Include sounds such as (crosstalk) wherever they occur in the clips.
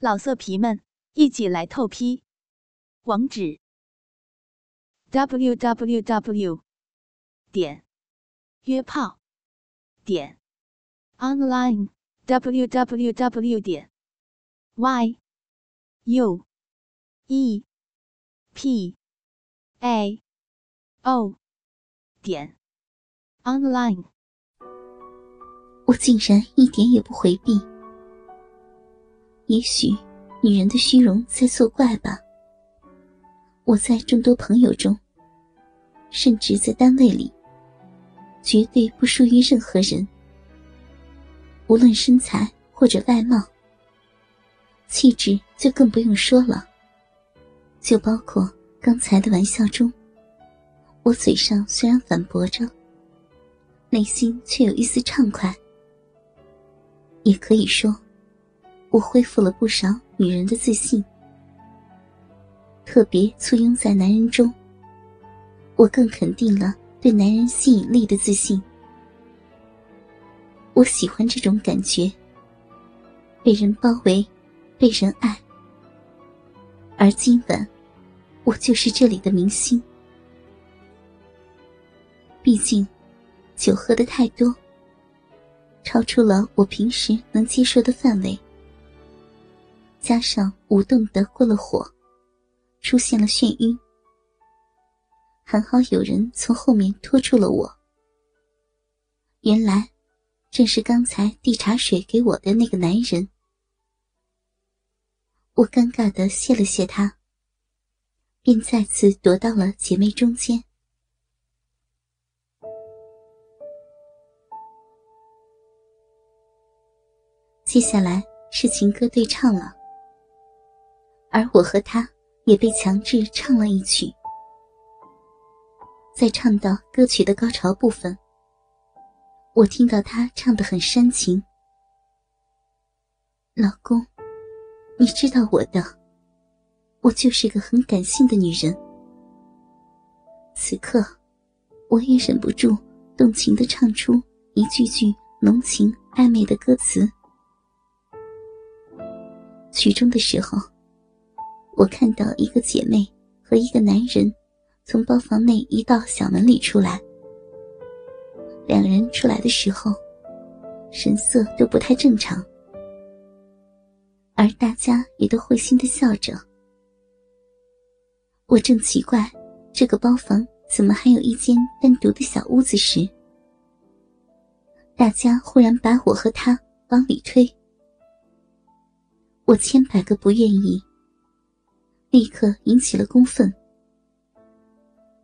老色皮们，一起来透批！网址：w w w 点约炮点 online w w w 点 y u e p a o 点 online。我竟然一点也不回避。也许，女人的虚荣在作怪吧。我在众多朋友中，甚至在单位里，绝对不输于任何人。无论身材或者外貌，气质就更不用说了。就包括刚才的玩笑中，我嘴上虽然反驳着，内心却有一丝畅快。也可以说。我恢复了不少女人的自信，特别簇拥在男人中。我更肯定了对男人吸引力的自信。我喜欢这种感觉，被人包围，被人爱。而今晚，我就是这里的明星。毕竟，酒喝的太多，超出了我平时能接受的范围。加上舞动的过了火，出现了眩晕。还好有人从后面拖住了我。原来，正是刚才递茶水给我的那个男人。我尴尬的谢了谢他，便再次躲到了姐妹中间。接下来是情歌对唱了。而我和他也被强制唱了一曲，在唱到歌曲的高潮部分，我听到他唱的很煽情。老公，你知道我的，我就是个很感性的女人。此刻，我也忍不住动情的唱出一句句浓情暧昧的歌词。曲终的时候。我看到一个姐妹和一个男人从包房内一道小门里出来。两人出来的时候，神色都不太正常，而大家也都会心的笑着。我正奇怪这个包房怎么还有一间单独的小屋子时，大家忽然把我和他往里推。我千百个不愿意。立刻引起了公愤，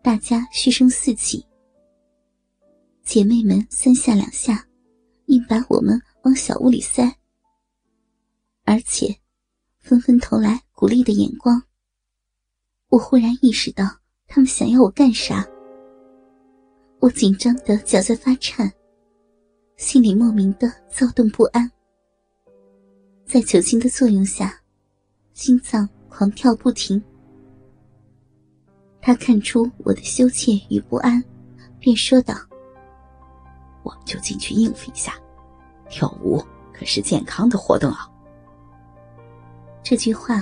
大家嘘声四起。姐妹们三下两下，硬把我们往小屋里塞，而且纷纷投来鼓励的眼光。我忽然意识到他们想要我干啥，我紧张的脚在发颤，心里莫名的躁动不安。在酒精的作用下，心脏。狂跳不停，他看出我的羞怯与不安，便说道：“我们就进去应付一下，跳舞可是健康的活动啊。”这句话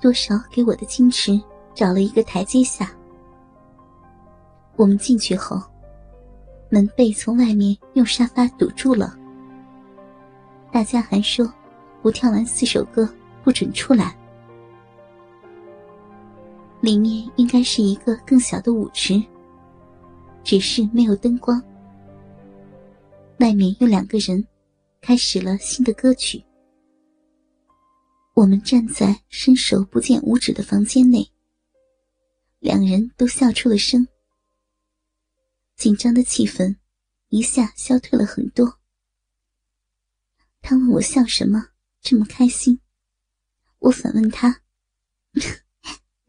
多少给我的矜持找了一个台阶下。我们进去后，门被从外面用沙发堵住了，大家还说不跳完四首歌不准出来。里面应该是一个更小的舞池，只是没有灯光。外面有两个人，开始了新的歌曲。我们站在伸手不见五指的房间内，两人都笑出了声，紧张的气氛一下消退了很多。他问我笑什么这么开心，我反问他。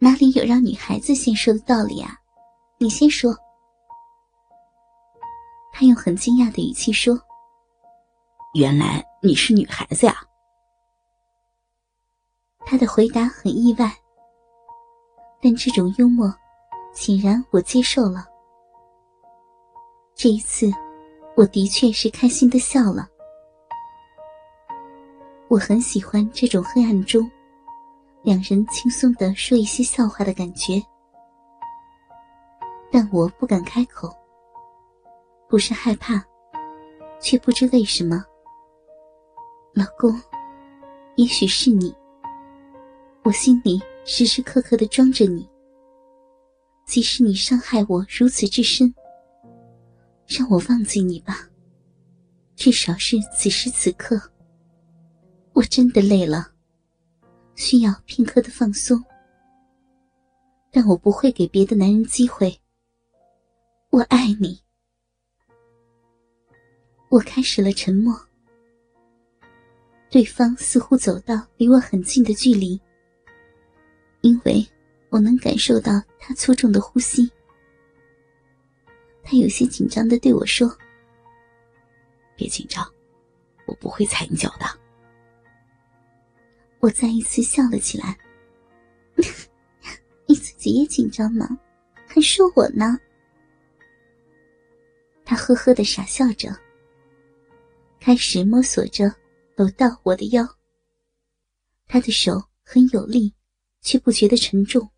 哪里有让女孩子先说的道理啊？你先说。他用很惊讶的语气说：“原来你是女孩子呀。”他的回答很意外，但这种幽默，显然我接受了。这一次，我的确是开心的笑了。我很喜欢这种黑暗中两人轻松的说一些笑话的感觉，但我不敢开口。不是害怕，却不知为什么。老公，也许是你，我心里时时刻刻的装着你。即使你伤害我如此之深，让我忘记你吧。至少是此时此刻，我真的累了，需要片刻的放松。但我不会给别的男人机会。我爱你。我开始了沉默，对方似乎走到离我很近的距离，因为我能感受到他粗重的呼吸。他有些紧张的对我说：“别紧张，我不会踩你脚的。”我再一次笑了起来：“ (laughs) 你自己也紧张吗？还说我呢？”他呵呵的傻笑着。开始摸索着搂到我的腰。他的手很有力，却不觉得沉重。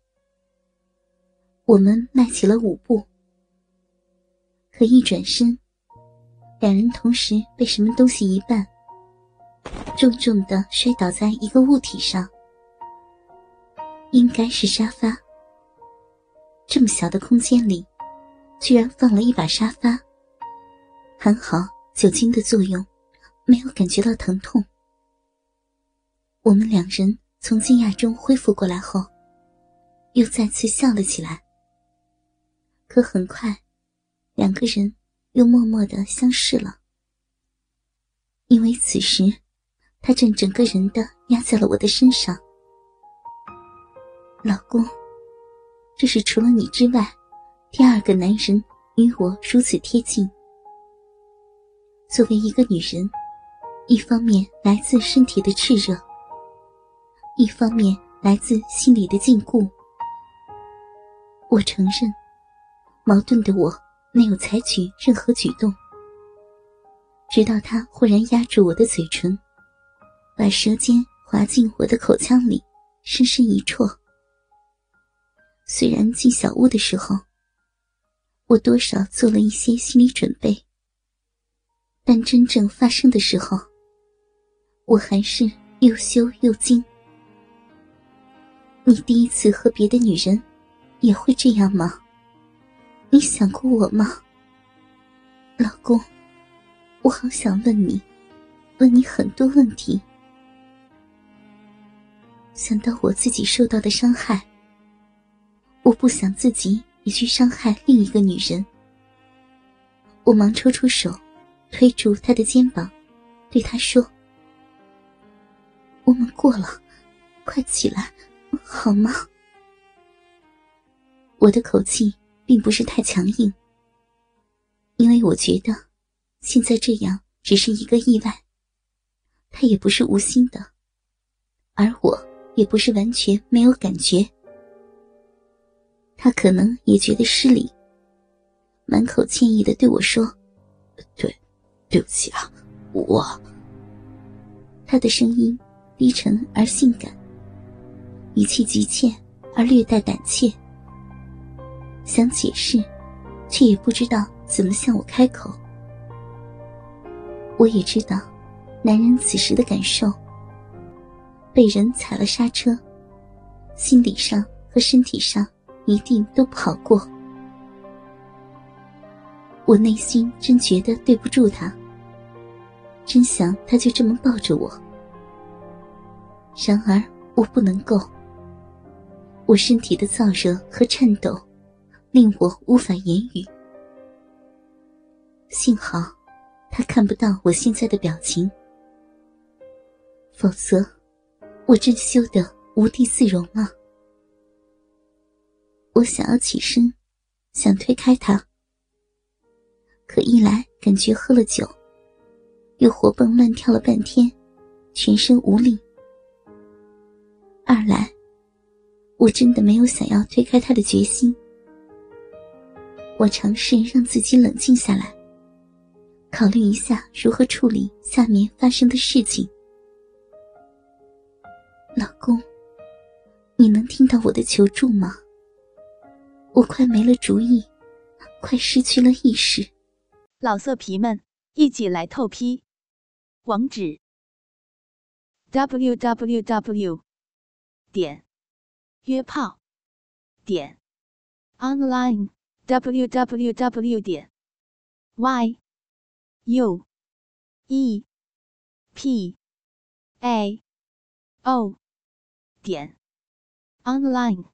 我们迈起了舞步，可一转身，两人同时被什么东西一绊，重重的摔倒在一个物体上，应该是沙发。这么小的空间里，居然放了一把沙发。还好酒精的作用。没有感觉到疼痛。我们两人从惊讶中恢复过来后，又再次笑了起来。可很快，两个人又默默的相视了，因为此时他正整个人的压在了我的身上。老公，这是除了你之外第二个男人与我如此贴近。作为一个女人。一方面来自身体的炽热，一方面来自心里的禁锢。我承认，矛盾的我没有采取任何举动，直到他忽然压住我的嘴唇，把舌尖滑进我的口腔里，深深一啜。虽然进小屋的时候，我多少做了一些心理准备，但真正发生的时候。我还是又羞又惊。你第一次和别的女人，也会这样吗？你想过我吗，老公？我好想问你，问你很多问题。想到我自己受到的伤害，我不想自己也去伤害另一个女人。我忙抽出手，推住他的肩膀，对他说。我们过了，快起来，好吗？我的口气并不是太强硬，因为我觉得现在这样只是一个意外，他也不是无心的，而我也不是完全没有感觉。他可能也觉得失礼，满口歉意的对我说：“对，对不起啊，我。”他的声音。低沉而性感，语气急切而略带胆怯。想解释，却也不知道怎么向我开口。我也知道，男人此时的感受。被人踩了刹车，心理上和身体上一定都不好过。我内心真觉得对不住他，真想他就这么抱着我。然而，我不能够。我身体的燥热和颤抖，令我无法言语。幸好，他看不到我现在的表情，否则，我真羞得无地自容了。我想要起身，想推开他，可一来感觉喝了酒，又活蹦乱跳了半天，全身无力。二来，我真的没有想要推开他的决心。我尝试让自己冷静下来，考虑一下如何处理下面发生的事情。老公，你能听到我的求助吗？我快没了主意，快失去了意识。老色皮们，一起来透批！网址：w w w 点约炮点 online w w w 点 y u e p a o 点 online。